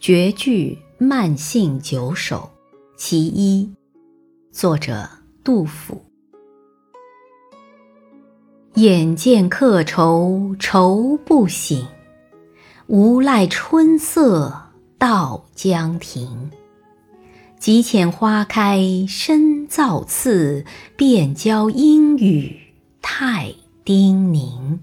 绝句慢性九首其一，作者杜甫。眼见客愁愁不醒，无赖春色到江亭。极遣花开深造次，便教阴雨太叮咛。